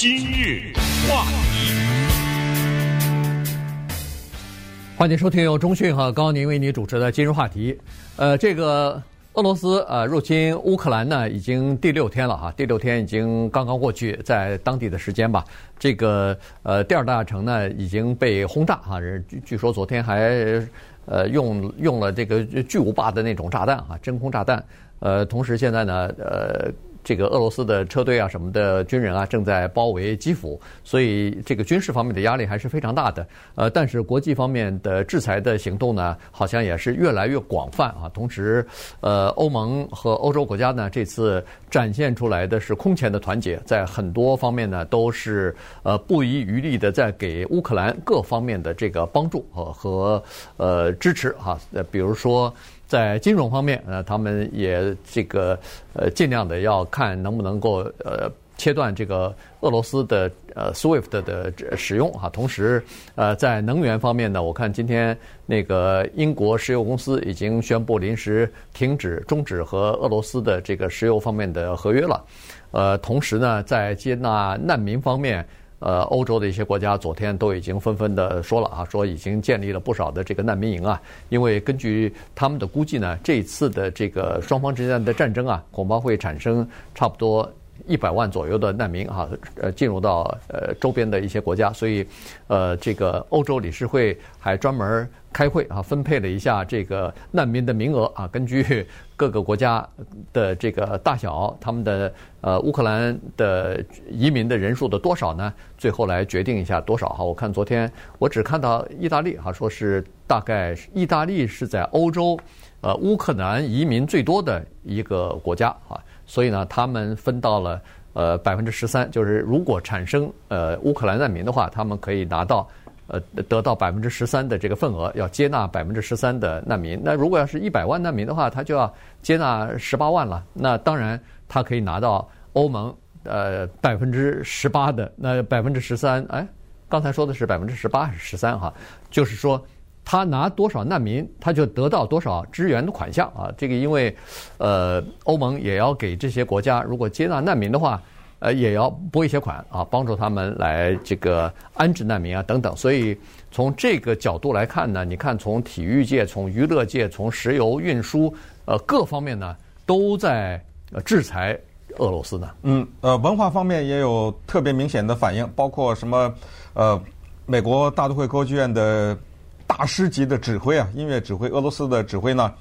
今日话题，欢迎收听由中讯和高宁为你主持的今日话题。呃，这个俄罗斯呃入侵乌克兰呢，已经第六天了哈，第六天已经刚刚过去，在当地的时间吧，这个呃第二大城呢已经被轰炸哈，据据说昨天还呃用用了这个巨无霸的那种炸弹哈，真空炸弹。呃，同时现在呢，呃。这个俄罗斯的车队啊，什么的军人啊，正在包围基辅，所以这个军事方面的压力还是非常大的。呃，但是国际方面的制裁的行动呢，好像也是越来越广泛啊。同时，呃，欧盟和欧洲国家呢，这次展现出来的是空前的团结，在很多方面呢，都是呃不遗余力的在给乌克兰各方面的这个帮助和和呃支持哈。呃，比如说。在金融方面，呃，他们也这个呃尽量的要看能不能够呃切断这个俄罗斯的呃 SWIFT 的使用哈。同时，呃，在能源方面呢，我看今天那个英国石油公司已经宣布临时停止终止和俄罗斯的这个石油方面的合约了。呃，同时呢，在接纳难民方面。呃，欧洲的一些国家昨天都已经纷纷的说了啊，说已经建立了不少的这个难民营啊，因为根据他们的估计呢，这次的这个双方之间的战争啊，恐怕会产生差不多。一百万左右的难民哈，呃，进入到呃周边的一些国家，所以，呃，这个欧洲理事会还专门开会啊，分配了一下这个难民的名额啊，根据 各个国家的这个大小，他们的呃乌克兰的移民的人数的多少呢？最后来决定一下多少哈。我看昨天我只看到意大利哈，说是大概意大利是在欧洲呃乌克兰移民最多的一个国家啊。所以呢，他们分到了呃百分之十三，就是如果产生呃乌克兰难民的话，他们可以拿到呃得到百分之十三的这个份额，要接纳百分之十三的难民。那如果要是一百万难民的话，他就要接纳十八万了。那当然，他可以拿到欧盟呃百分之十八的，那百分之十三，哎，刚才说的是百分之十八还是十三哈？就是说。他拿多少难民，他就得到多少支援的款项啊！这个因为，呃，欧盟也要给这些国家，如果接纳难民的话，呃，也要拨一些款啊，帮助他们来这个安置难民啊等等。所以从这个角度来看呢，你看从体育界、从娱乐界、从石油运输呃各方面呢，都在制裁俄罗斯呢。嗯，呃，文化方面也有特别明显的反应，包括什么呃，美国大都会歌剧院的。大师级的指挥啊，音乐指挥，俄罗斯的指挥呢，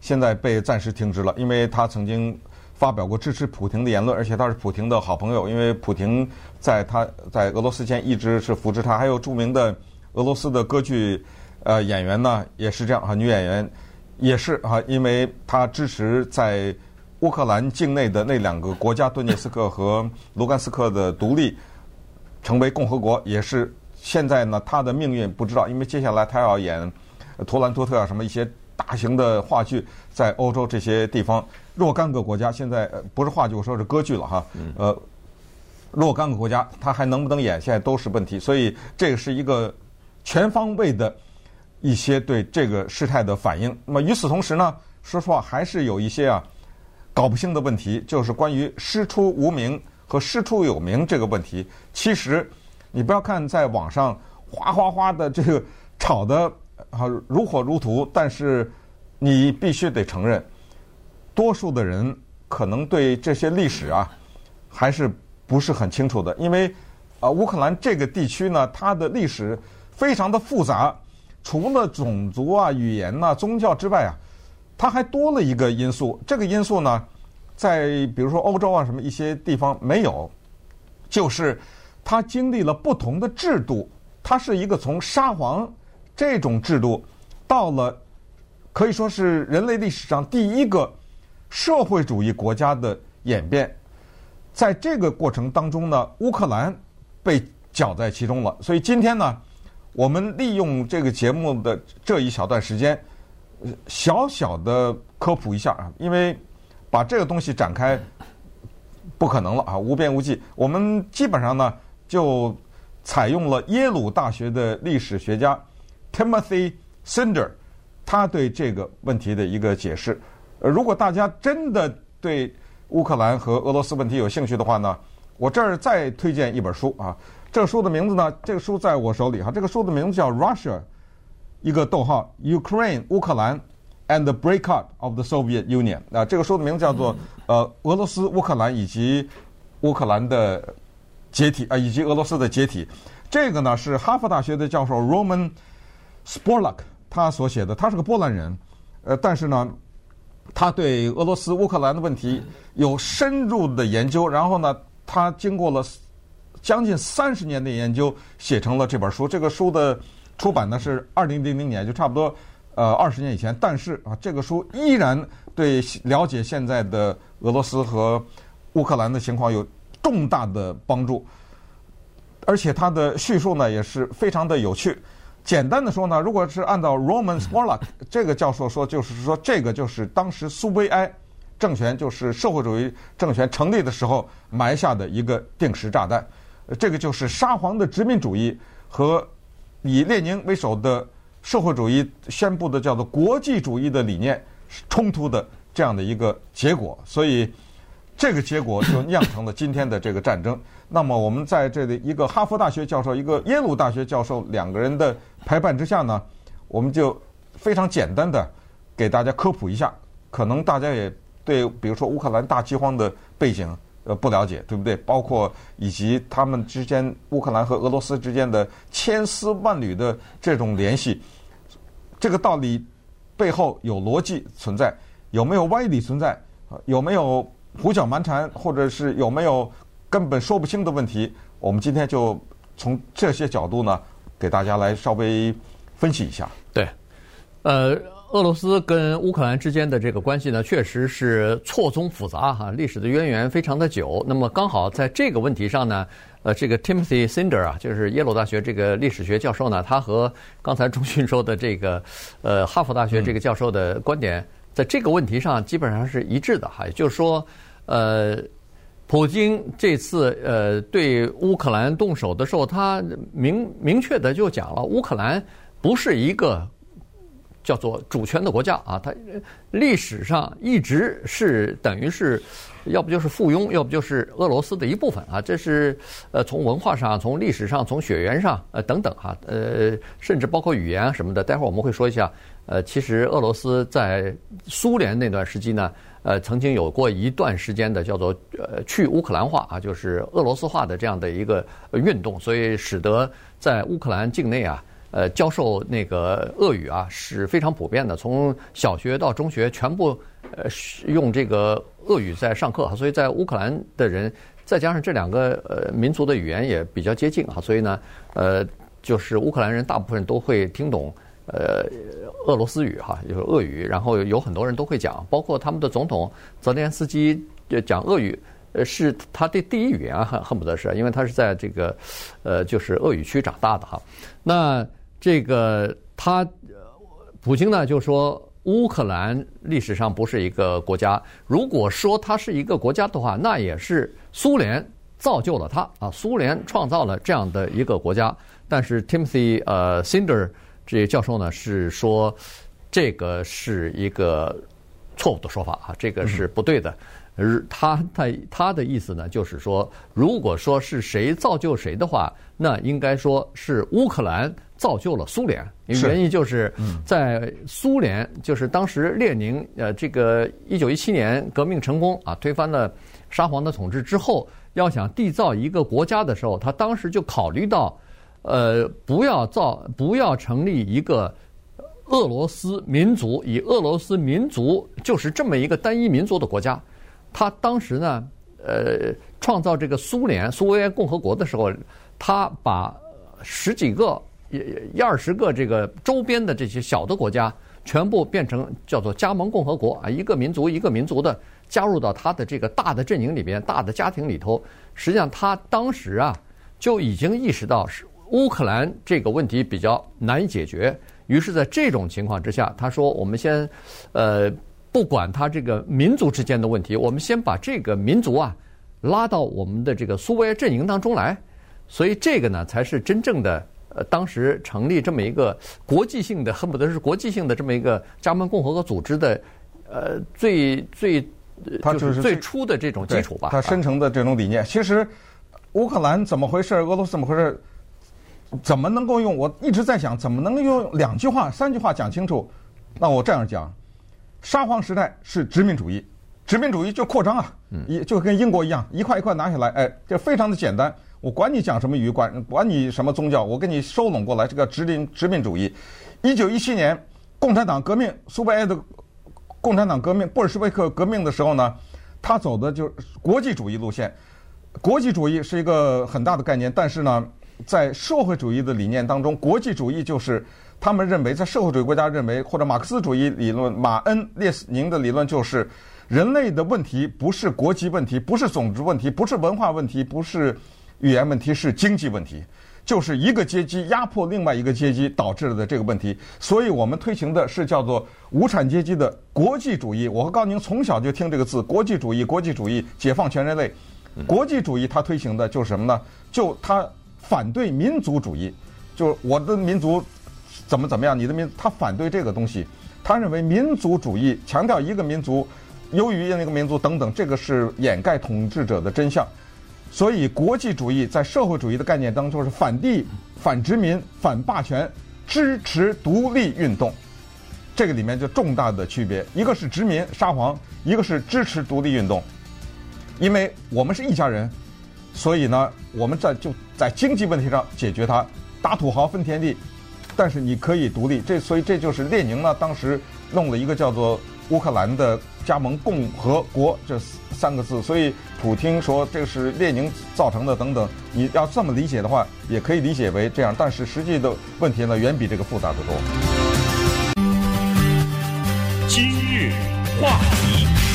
现在被暂时停职了，因为他曾经发表过支持普廷的言论，而且他是普廷的好朋友，因为普廷在他在俄罗斯前一直是扶持他。还有著名的俄罗斯的歌剧呃演员呢，也是这样啊，女演员也是啊，因为他支持在乌克兰境内的那两个国家顿涅斯克和卢甘斯克的独立成为共和国，也是。现在呢，他的命运不知道，因为接下来他要演图兰托特啊，什么一些大型的话剧，在欧洲这些地方若干个国家，现在不是话剧，我说是歌剧了哈。呃，若干个国家，他还能不能演，现在都是问题。所以这个是一个全方位的一些对这个事态的反应。那么与此同时呢，说实话还是有一些啊搞不清的问题，就是关于师出无名和师出有名这个问题，其实。你不要看在网上哗哗哗的这个吵得啊如火如荼，但是你必须得承认，多数的人可能对这些历史啊还是不是很清楚的，因为啊乌克兰这个地区呢，它的历史非常的复杂，除了种族啊、语言呐、宗教之外啊，它还多了一个因素。这个因素呢，在比如说欧洲啊什么一些地方没有，就是。它经历了不同的制度，它是一个从沙皇这种制度，到了可以说是人类历史上第一个社会主义国家的演变。在这个过程当中呢，乌克兰被搅在其中了。所以今天呢，我们利用这个节目的这一小段时间，小小的科普一下啊，因为把这个东西展开不可能了啊，无边无际。我们基本上呢。就采用了耶鲁大学的历史学家 Timothy Snyder 他对这个问题的一个解释。呃，如果大家真的对乌克兰和俄罗斯问题有兴趣的话呢，我这儿再推荐一本书啊，这个书的名字呢，这个书在我手里哈，这个书的名字叫《Russia》，一个逗号，Ukraine 乌克兰 and the Breakup of the Soviet Union 啊，这个书的名字叫做呃俄罗斯乌克兰以及乌克兰的解体啊，以及俄罗斯的解体。这个呢是哈佛大学的教授 Roman Sporlak 他所写的，他是个波兰人，呃，但是呢，他对俄罗斯乌克兰的问题有深入的研究，然后呢，他经过了将近三十年的研究，写成了这本书。这个书的出版呢是二零零零年，就差不多呃二十年以前，但是啊，这个书依然对了解现在的俄罗斯和乌克兰的情况有重大的帮助。而且他的叙述呢也是非常的有趣。简单的说呢，如果是按照 Roman Sporlak 这个教授说，就是说这个就是当时苏维埃政权，就是社会主义政权成立的时候埋下的一个定时炸弹。这个就是沙皇的殖民主义和以列宁为首的社会主义宣布的叫做国际主义的理念冲突的这样的一个结果。所以这个结果就酿成了今天的这个战争。那么我们在这里一个哈佛大学教授，一个耶鲁大学教授两个人的陪伴之下呢，我们就非常简单的给大家科普一下。可能大家也对，比如说乌克兰大饥荒的背景呃不了解，对不对？包括以及他们之间乌克兰和俄罗斯之间的千丝万缕的这种联系，这个道理背后有逻辑存在，有没有歪理存在？有没有胡搅蛮缠，或者是有没有？根本说不清的问题，我们今天就从这些角度呢，给大家来稍微分析一下。对，呃，俄罗斯跟乌克兰之间的这个关系呢，确实是错综复杂哈，历史的渊源非常的久。那么刚好在这个问题上呢，呃，这个 Timothy Sinder 啊，就是耶鲁大学这个历史学教授呢，他和刚才钟迅说的这个呃哈佛大学这个教授的观点，在这个问题上基本上是一致的哈，也就是说，呃。普京这次呃对乌克兰动手的时候，他明明确的就讲了，乌克兰不是一个叫做主权的国家啊，它历史上一直是等于是，要不就是附庸，要不就是俄罗斯的一部分啊。这是呃从文化上、从历史上、从血缘上呃等等哈，呃甚至包括语言什么的。待会儿我们会说一下，呃其实俄罗斯在苏联那段时期呢。呃，曾经有过一段时间的叫做呃去乌克兰化啊，就是俄罗斯化的这样的一个运动，所以使得在乌克兰境内啊，呃教授那个俄语啊是非常普遍的，从小学到中学全部呃用这个俄语在上课，所以在乌克兰的人再加上这两个呃民族的语言也比较接近啊，所以呢，呃就是乌克兰人大部分都会听懂。呃，俄罗斯语哈，就是俄语，然后有很多人都会讲，包括他们的总统泽连斯基讲俄语，呃，是他的第一语言，恨恨不得是，因为他是在这个呃，就是俄语区长大的哈。那这个他，普京呢就说乌克兰历史上不是一个国家，如果说它是一个国家的话，那也是苏联造就了它啊，苏联创造了这样的一个国家。但是 Timothy 呃 Snyder 这些教授呢是说，这个是一个错误的说法啊，这个是不对的。而他他他的意思呢，就是说，如果说是谁造就谁的话，那应该说是乌克兰造就了苏联。原因就是在苏联，就是当时列宁呃，这个一九一七年革命成功啊，推翻了沙皇的统治之后，要想缔造一个国家的时候，他当时就考虑到。呃，不要造，不要成立一个俄罗斯民族，以俄罗斯民族就是这么一个单一民族的国家。他当时呢，呃，创造这个苏联苏维埃共和国的时候，他把十几个、一二十个这个周边的这些小的国家，全部变成叫做加盟共和国啊，一个民族一个民族的加入到他的这个大的阵营里边、大的家庭里头。实际上，他当时啊就已经意识到是。乌克兰这个问题比较难以解决，于是，在这种情况之下，他说：“我们先，呃，不管他这个民族之间的问题，我们先把这个民族啊拉到我们的这个苏维埃阵营当中来。所以，这个呢，才是真正的呃，当时成立这么一个国际性的，恨不得是国际性的这么一个加盟共和国组织的，呃，最最他就是最初的这种基础吧。他深层的这种理念，其实乌克兰怎么回事？俄罗斯怎么回事？怎么能够用？我一直在想，怎么能够用两句话、三句话讲清楚？那我这样讲：沙皇时代是殖民主义，殖民主义就扩张啊，一就跟英国一样，一块一块拿下来，哎，这非常的简单。我管你讲什么语，管管你什么宗教，我给你收拢过来，这个殖民殖民主义。一九一七年共产党革命，苏维埃的共产党革命，布尔什维克革命的时候呢，他走的就是国际主义路线。国际主义是一个很大的概念，但是呢，在社会主义的理念当中，国际主义就是他们认为，在社会主义国家认为，或者马克思主义理论，马恩列斯宁的理论就是，人类的问题不是国籍问题，不是种族问题，不是文化问题，不是语言问题，是经济问题，就是一个阶级压迫另外一个阶级导致的这个问题。所以我们推行的是叫做无产阶级的国际主义。我和高宁，从小就听这个字，国际主义，国际主义，解放全人类。国际主义它推行的就是什么呢？就它。反对民族主义，就是我的民族怎么怎么样，你的民他反对这个东西，他认为民族主义强调一个民族优于另一个民族等等，这个是掩盖统治者的真相。所以国际主义在社会主义的概念当中是反帝、反殖民、反霸权，支持独立运动。这个里面就重大的区别，一个是殖民沙皇，一个是支持独立运动。因为我们是一家人。所以呢，我们在就在经济问题上解决它，打土豪分田地，但是你可以独立。这所以这就是列宁呢当时弄了一个叫做乌克兰的加盟共和国这三个字。所以普京说这是列宁造成的等等。你要这么理解的话，也可以理解为这样。但是实际的问题呢，远比这个复杂得多。今日话题。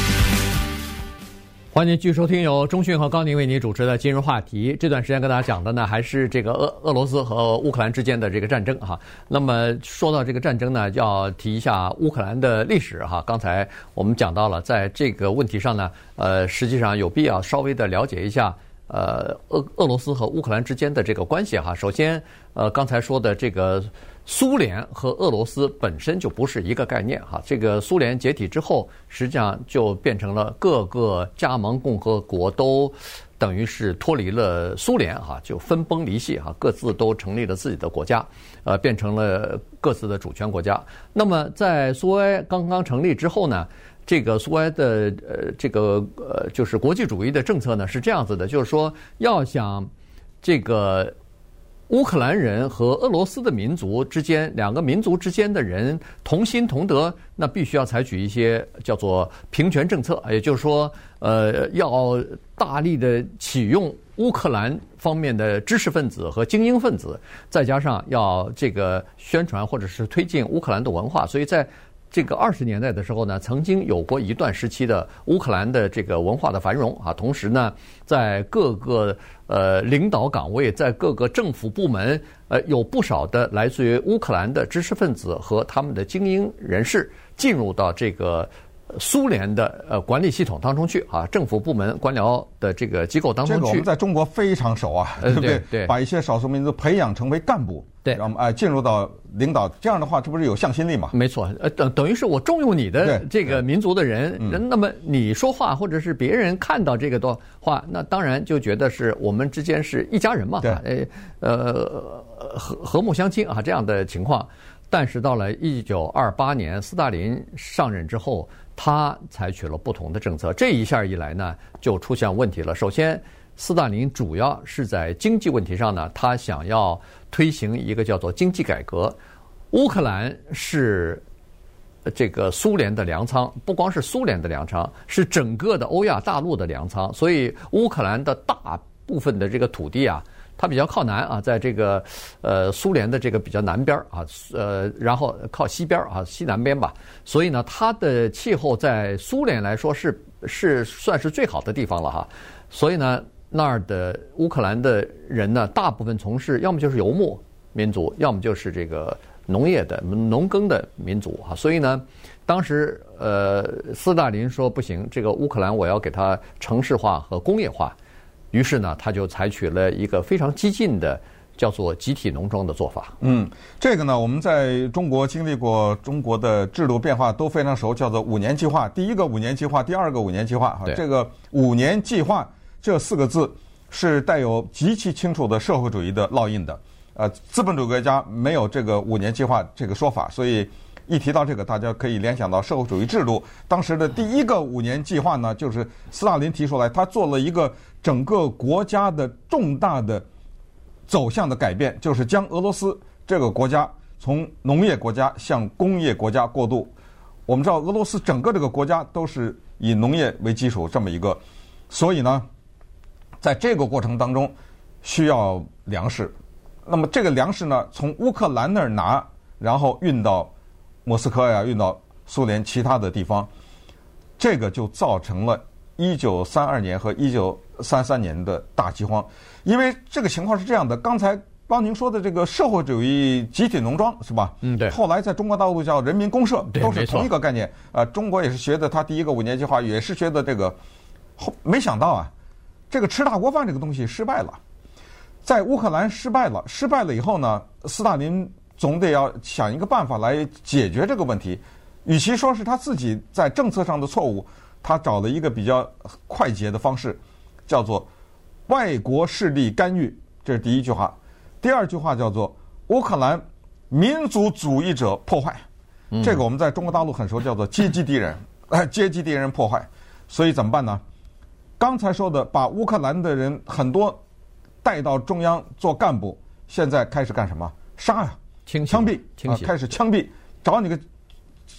欢迎继续收听由中讯和高宁为您主持的今日话题。这段时间跟大家讲的呢，还是这个俄俄罗斯和乌克兰之间的这个战争哈。那么说到这个战争呢，要提一下乌克兰的历史哈。刚才我们讲到了，在这个问题上呢，呃，实际上有必要稍微的了解一下，呃，俄俄罗斯和乌克兰之间的这个关系哈。首先，呃，刚才说的这个。苏联和俄罗斯本身就不是一个概念哈，这个苏联解体之后，实际上就变成了各个加盟共和国都等于是脱离了苏联哈，就分崩离析哈，各自都成立了自己的国家，呃，变成了各自的主权国家。那么在苏维埃刚刚成立之后呢，这个苏维埃的呃这个呃就是国际主义的政策呢是这样子的，就是说要想这个。乌克兰人和俄罗斯的民族之间，两个民族之间的人同心同德，那必须要采取一些叫做平权政策，也就是说，呃，要大力的启用乌克兰方面的知识分子和精英分子，再加上要这个宣传或者是推进乌克兰的文化，所以在。这个二十年代的时候呢，曾经有过一段时期的乌克兰的这个文化的繁荣啊。同时呢，在各个呃领导岗位，在各个政府部门，呃，有不少的来自于乌克兰的知识分子和他们的精英人士进入到这个。苏联的呃管理系统当中去啊，政府部门官僚的这个机构当中去。这个我们在中国非常熟啊，对不对？对，对，把一些少数民族培养成为干部，对，让哎进入到领导，这样的话，这不是有向心力吗？没错，呃等等于是我重用你的这个民族的人，那么你说话或者是别人看到这个的话，那当然就觉得是我们之间是一家人嘛，对，哎呃和和睦相亲啊这样的情况。但是到了一九二八年，斯大林上任之后。他采取了不同的政策，这一下一来呢，就出现问题了。首先，斯大林主要是在经济问题上呢，他想要推行一个叫做经济改革。乌克兰是这个苏联的粮仓，不光是苏联的粮仓，是整个的欧亚大陆的粮仓。所以，乌克兰的大部分的这个土地啊。它比较靠南啊，在这个呃苏联的这个比较南边啊，呃，然后靠西边啊，西南边吧。所以呢，它的气候在苏联来说是是算是最好的地方了哈。所以呢，那儿的乌克兰的人呢，大部分从事要么就是游牧民族，要么就是这个农业的农耕的民族哈。所以呢，当时呃，斯大林说不行，这个乌克兰我要给它城市化和工业化。于是呢，他就采取了一个非常激进的，叫做集体农庄的做法。嗯，这个呢，我们在中国经历过中国的制度变化都非常熟，叫做五年计划。第一个五年计划，第二个五年计划哈，这个五年计划这四个字是带有极其清楚的社会主义的烙印的。呃，资本主义国家没有这个五年计划这个说法，所以。一提到这个，大家可以联想到社会主义制度。当时的第一个五年计划呢，就是斯大林提出来，他做了一个整个国家的重大的走向的改变，就是将俄罗斯这个国家从农业国家向工业国家过渡。我们知道，俄罗斯整个这个国家都是以农业为基础这么一个，所以呢，在这个过程当中需要粮食。那么这个粮食呢，从乌克兰那儿拿，然后运到。莫斯科呀，运到苏联其他的地方，这个就造成了一九三二年和一九三三年的大饥荒。因为这个情况是这样的，刚才帮您说的这个社会主义集体农庄是吧？嗯，对。后来在中国大陆叫人民公社，都是同一个概念。啊，中国也是学的，他第一个五年计划也是学的这个。后没想到啊，这个吃大锅饭这个东西失败了，在乌克兰失败了。失败了以后呢，斯大林。总得要想一个办法来解决这个问题，与其说是他自己在政策上的错误，他找了一个比较快捷的方式，叫做外国势力干预，这是第一句话。第二句话叫做乌克兰民族主义者破坏，这个我们在中国大陆很熟，叫做阶级敌人，哎，阶级敌人破坏。所以怎么办呢？刚才说的把乌克兰的人很多带到中央做干部，现在开始干什么？杀呀！枪毙啊！开始枪毙，找你个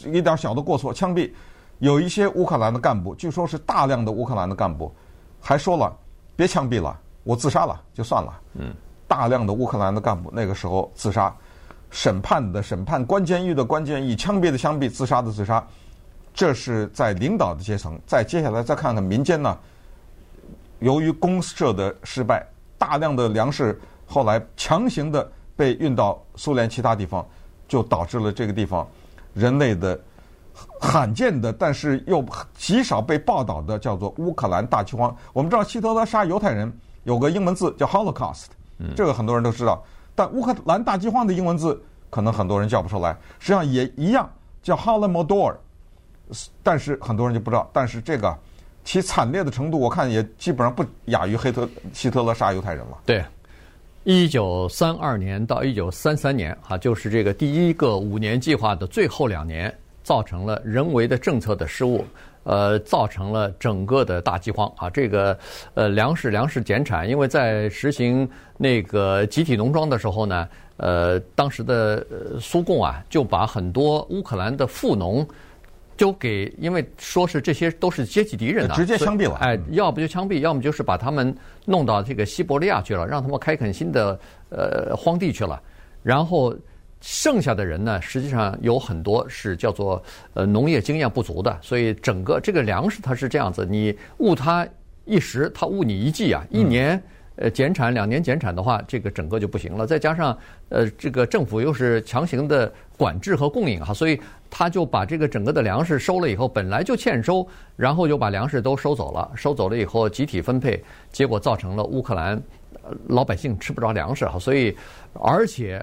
一点小的过错枪毙。有一些乌克兰的干部，据说是大量的乌克兰的干部，还说了别枪毙了，我自杀了就算了。嗯，大量的乌克兰的干部那个时候自杀，审判的审判，关监狱的关监狱，枪毙的枪毙，自杀的自杀。这是在领导的阶层。再接下来再看看民间呢，由于公社的失败，大量的粮食后来强行的。被运到苏联其他地方，就导致了这个地方人类的罕见的，但是又极少被报道的，叫做乌克兰大饥荒。我们知道希特勒杀犹太人有个英文字叫 Holocaust，这个很多人都知道。但乌克兰大饥荒的英文字可能很多人叫不出来，实际上也一样叫 Holodomor，但是很多人就不知道。但是这个其惨烈的程度，我看也基本上不亚于黑特希特勒杀犹太人了。对。一九三二年到一九三三年，哈，就是这个第一个五年计划的最后两年，造成了人为的政策的失误，呃，造成了整个的大饥荒啊。这个呃，粮食粮食减产，因为在实行那个集体农庄的时候呢，呃，当时的苏共啊，就把很多乌克兰的富农。就给，因为说是这些都是阶级敌人的，直接枪毙了。哎，要不就枪毙，要么就是把他们弄到这个西伯利亚去了，让他们开垦新的呃荒地去了。然后剩下的人呢，实际上有很多是叫做呃农业经验不足的，所以整个这个粮食它是这样子，你误他一时，他误你一季啊，一年。嗯呃，减产两年减产的话，这个整个就不行了。再加上，呃，这个政府又是强行的管制和供应哈，所以他就把这个整个的粮食收了以后，本来就欠收，然后就把粮食都收走了。收走了以后，集体分配，结果造成了乌克兰老百姓吃不着粮食哈。所以，而且，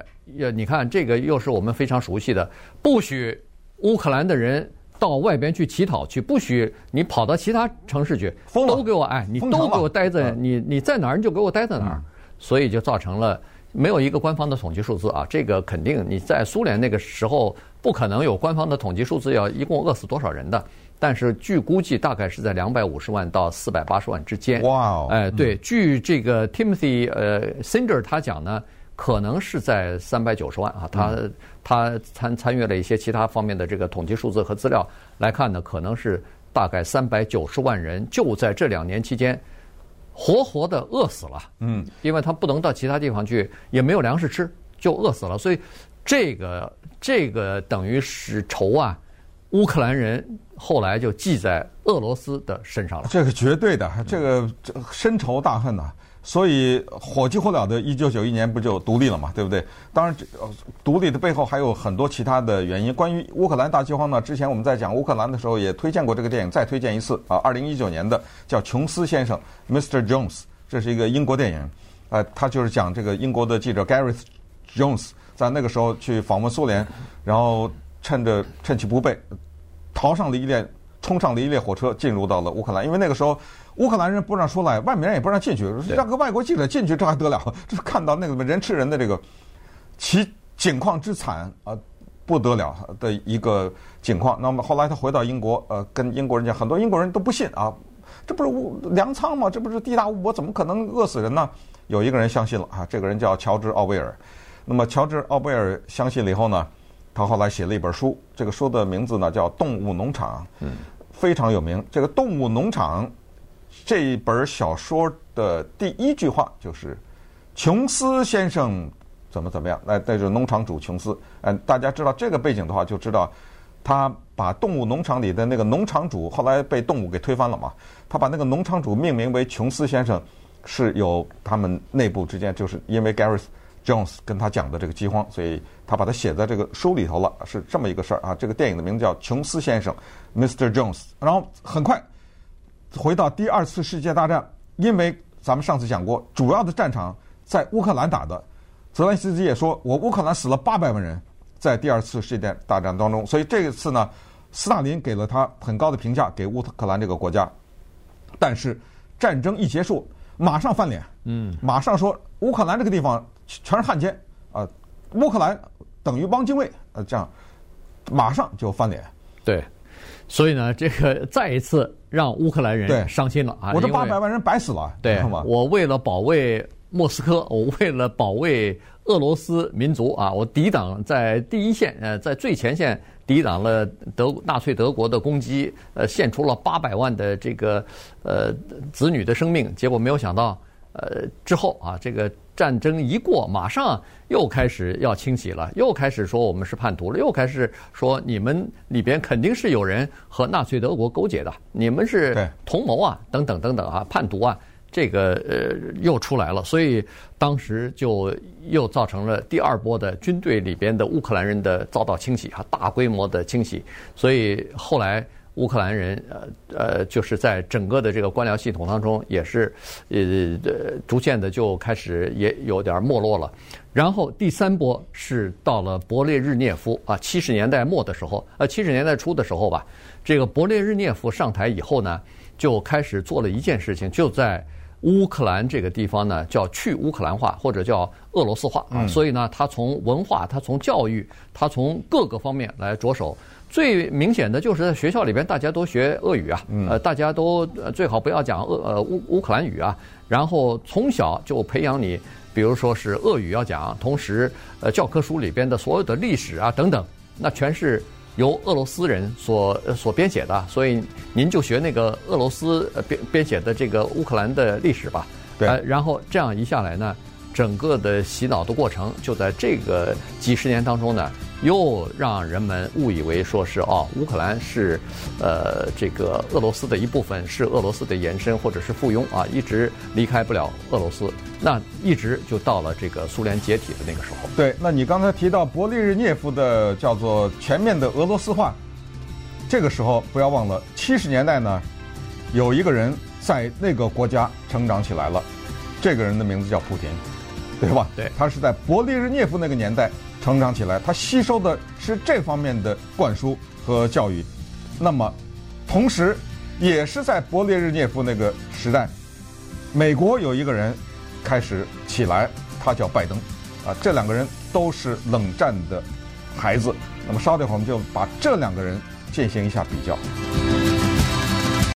你看这个又是我们非常熟悉的，不许乌克兰的人。到外边去乞讨去，不许你跑到其他城市去，都给我哎，你都给我待在你你在哪儿你就给我待在哪儿，所以就造成了没有一个官方的统计数字啊。这个肯定你在苏联那个时候不可能有官方的统计数字，要一共饿死多少人的。但是据估计大概是在两百五十万到四百八十万之间。哇哦！哎，对，据这个 Timothy 呃 Snyder 他讲呢。可能是在三百九十万啊，他他参参与了一些其他方面的这个统计数字和资料来看呢，可能是大概三百九十万人就在这两年期间活活的饿死了。嗯，因为他不能到其他地方去，也没有粮食吃，就饿死了。所以这个这个等于是仇啊，乌克兰人后来就记在俄罗斯的身上了。这个绝对的，这个深仇大恨呐、啊。所以火急火燎的，一九九一年不就独立了嘛，对不对？当然，这独立的背后还有很多其他的原因。关于乌克兰大饥荒呢，之前我们在讲乌克兰的时候也推荐过这个电影，再推荐一次啊，二零一九年的叫《琼斯先生》（Mr. Jones），这是一个英国电影。呃，他就是讲这个英国的记者 Gareth Jones 在那个时候去访问苏联，然后趁着趁其不备，逃上了一列冲上了一列火车，进入到了乌克兰。因为那个时候乌克兰人不让出来，外面人也不让进去，让个外国记者进去，这还得了？就是看到那个人吃人的这个其境况之惨啊！不得了的一个情况。那么后来他回到英国，呃，跟英国人讲，很多英国人都不信啊，这不是粮仓吗？这不是地大物博，怎么可能饿死人呢？有一个人相信了啊，这个人叫乔治·奥威尔。那么乔治·奥贝尔相信了以后呢，他后来写了一本书，这个书的名字呢叫《动物农场》，嗯，非常有名。这个《动物农场》这一本小说的第一句话就是“琼斯先生”。怎么怎么样？那那就是农场主琼斯。嗯，大家知道这个背景的话，就知道他把动物农场里的那个农场主后来被动物给推翻了嘛。他把那个农场主命名为琼斯先生，是有他们内部之间就是因为 Gareth Jones 跟他讲的这个饥荒，所以他把它写在这个书里头了，是这么一个事儿啊。这个电影的名字叫《琼斯先生》（Mr. Jones）。然后很快回到第二次世界大战，因为咱们上次讲过，主要的战场在乌克兰打的。泽连斯基也说，我乌克兰死了八百万人，在第二次世界大战当中，所以这一次呢，斯大林给了他很高的评价，给乌克兰这个国家。但是战争一结束，马上翻脸，嗯，马上说乌克兰这个地方全是汉奸啊，乌克兰等于汪精卫，呃，这样马上就翻脸。对，所以呢，这个再一次让乌克兰人伤心了啊！我这八百万人白死了，对，我为了保卫。莫斯科，我为了保卫俄罗斯民族啊，我抵挡在第一线，呃，在最前线抵挡了德纳粹德国的攻击，呃，献出了八百万的这个呃子女的生命。结果没有想到，呃，之后啊，这个战争一过，马上又开始要清洗了，又开始说我们是叛徒了，又开始说你们里边肯定是有人和纳粹德国勾结的，你们是同谋啊，等等等等啊，叛徒啊。这个呃又出来了，所以当时就又造成了第二波的军队里边的乌克兰人的遭到清洗啊，大规模的清洗。所以后来乌克兰人呃呃就是在整个的这个官僚系统当中也是呃呃逐渐的就开始也有点没落了。然后第三波是到了勃列日涅夫啊，七十年代末的时候，呃七十年代初的时候吧，这个勃列日涅夫上台以后呢，就开始做了一件事情，就在。乌克兰这个地方呢，叫去乌克兰化或者叫俄罗斯化啊，所以呢，他从文化，他从教育，他从各个方面来着手。最明显的就是在学校里边，大家都学俄语啊，呃，大家都最好不要讲俄呃乌乌克兰语啊，然后从小就培养你，比如说是俄语要讲，同时呃教科书里边的所有的历史啊等等，那全是。由俄罗斯人所所编写的，所以您就学那个俄罗斯编编写的这个乌克兰的历史吧。对，然后这样一下来呢，整个的洗脑的过程就在这个几十年当中呢，又让人们误以为说是哦，乌克兰是呃这个俄罗斯的一部分，是俄罗斯的延伸或者是附庸啊，一直离开不了俄罗斯。那一直就到了这个苏联解体的那个时候。对，那你刚才提到勃列日涅夫的叫做全面的俄罗斯化，这个时候不要忘了，七十年代呢，有一个人在那个国家成长起来了，这个人的名字叫普京，对吧？对，他是在勃列日涅夫那个年代成长起来，他吸收的是这方面的灌输和教育。那么，同时也是在勃列日涅夫那个时代，美国有一个人。开始起来，他叫拜登，啊，这两个人都是冷战的孩子。那么稍等会儿，我们就把这两个人进行一下比较。